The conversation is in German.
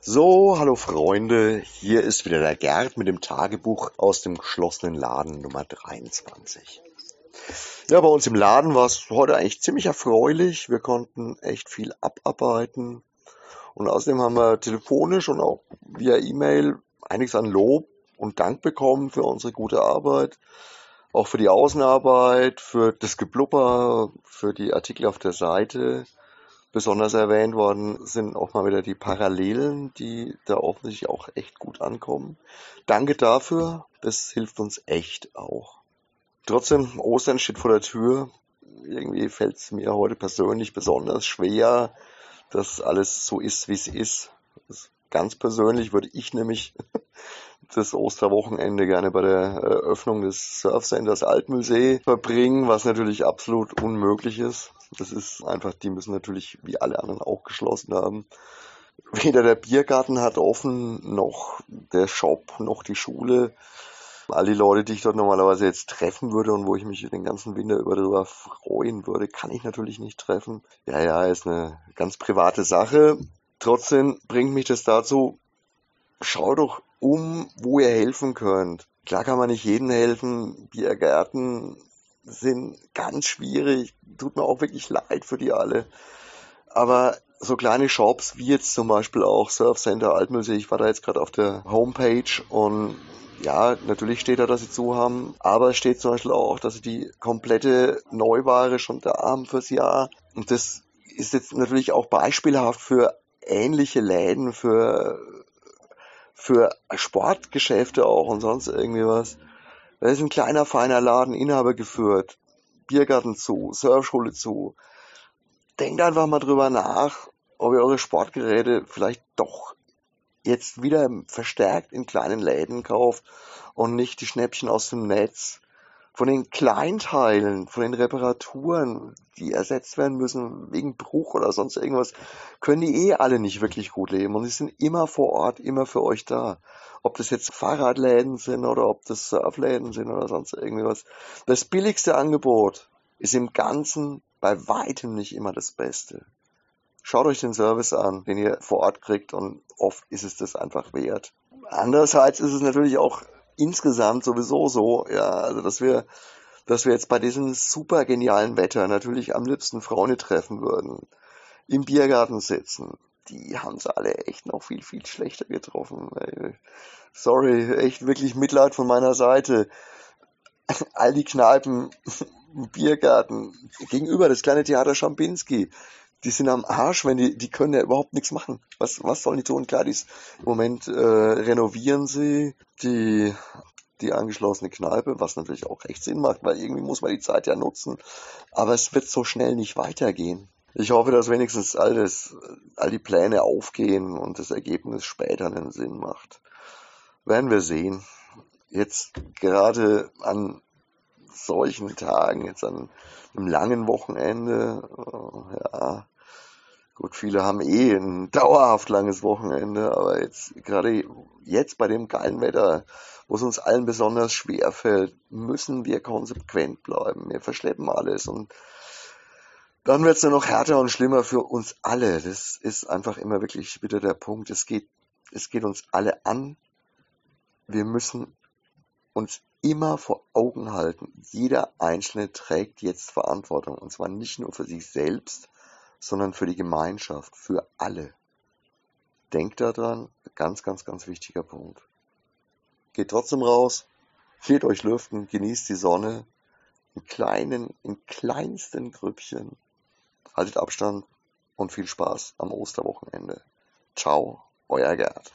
So, hallo Freunde, hier ist wieder der Gerd mit dem Tagebuch aus dem geschlossenen Laden Nummer 23. Ja, bei uns im Laden war es heute eigentlich ziemlich erfreulich. Wir konnten echt viel abarbeiten. Und außerdem haben wir telefonisch und auch via E-Mail einiges an Lob und Dank bekommen für unsere gute Arbeit. Auch für die Außenarbeit, für das Geblubber, für die Artikel auf der Seite. Besonders erwähnt worden sind auch mal wieder die Parallelen, die da offensichtlich auch echt gut ankommen. Danke dafür, das hilft uns echt auch. Trotzdem, Ostern steht vor der Tür. Irgendwie fällt es mir heute persönlich besonders schwer, dass alles so ist, wie es ist. Ganz persönlich würde ich nämlich das Osterwochenende gerne bei der Eröffnung des Surfcenters Altmühlsee verbringen, was natürlich absolut unmöglich ist. Das ist einfach, die müssen natürlich wie alle anderen auch geschlossen haben. Weder der Biergarten hat offen, noch der Shop, noch die Schule. All die Leute, die ich dort normalerweise jetzt treffen würde und wo ich mich den ganzen Winter über darüber freuen würde, kann ich natürlich nicht treffen. Ja, ja, ist eine ganz private Sache. Trotzdem bringt mich das dazu, schau doch um, wo ihr helfen könnt. Klar kann man nicht jedem helfen. Biergärten sind ganz schwierig. Tut mir auch wirklich leid für die alle. Aber so kleine Shops wie jetzt zum Beispiel auch Surf Center Altmühlsee, ich war da jetzt gerade auf der Homepage und ja, natürlich steht da, dass sie zu haben, aber es steht zum Beispiel auch, dass sie die komplette Neuware schon da haben fürs Jahr. Und das ist jetzt natürlich auch beispielhaft für ähnliche Läden, für, für Sportgeschäfte auch und sonst irgendwie was. Da ist ein kleiner, feiner Laden, Inhaber geführt, Biergarten zu, Surfschule zu. Denkt einfach mal drüber nach, ob ihr eure Sportgeräte vielleicht doch jetzt wieder verstärkt in kleinen Läden kauft und nicht die Schnäppchen aus dem Netz von den Kleinteilen, von den Reparaturen, die ersetzt werden müssen wegen Bruch oder sonst irgendwas, können die eh alle nicht wirklich gut leben. Und sie sind immer vor Ort, immer für euch da. Ob das jetzt Fahrradläden sind oder ob das Surfläden sind oder sonst irgendwas. Das billigste Angebot ist im Ganzen bei weitem nicht immer das Beste. Schaut euch den Service an, den ihr vor Ort kriegt und oft ist es das einfach wert. Andererseits ist es natürlich auch insgesamt sowieso so, ja, also dass wir, dass wir jetzt bei diesem super genialen Wetter natürlich am liebsten Frauen treffen würden, im Biergarten sitzen. Die haben sie alle echt noch viel, viel schlechter getroffen. Sorry, echt wirklich Mitleid von meiner Seite. All die Kneipen, Biergarten, gegenüber das kleine Theater Schampinski, die sind am Arsch, wenn die, die können ja überhaupt nichts machen. Was, was sollen die tun? Klar, die im Moment äh, renovieren sie die, die angeschlossene Kneipe, was natürlich auch recht Sinn macht, weil irgendwie muss man die Zeit ja nutzen. Aber es wird so schnell nicht weitergehen. Ich hoffe, dass wenigstens alles, all die Pläne aufgehen und das Ergebnis später einen Sinn macht. Werden wir sehen. Jetzt gerade an solchen Tagen, jetzt an einem langen Wochenende, äh, ja, gut, viele haben eh ein dauerhaft langes Wochenende, aber jetzt, gerade jetzt bei dem geilen Wetter, wo es uns allen besonders schwer fällt, müssen wir konsequent bleiben. Wir verschleppen alles und dann wird es nur noch härter und schlimmer für uns alle. Das ist einfach immer wirklich wieder der Punkt. Es geht, es geht uns alle an. Wir müssen uns immer vor Augen halten, jeder Einzelne trägt jetzt Verantwortung. Und zwar nicht nur für sich selbst, sondern für die Gemeinschaft, für alle. Denkt daran, ganz, ganz, ganz wichtiger Punkt. Geht trotzdem raus, fehlt euch lüften, genießt die Sonne, in kleinen, in kleinsten Grüppchen. Haltet Abstand und viel Spaß am Osterwochenende. Ciao, euer Gerd.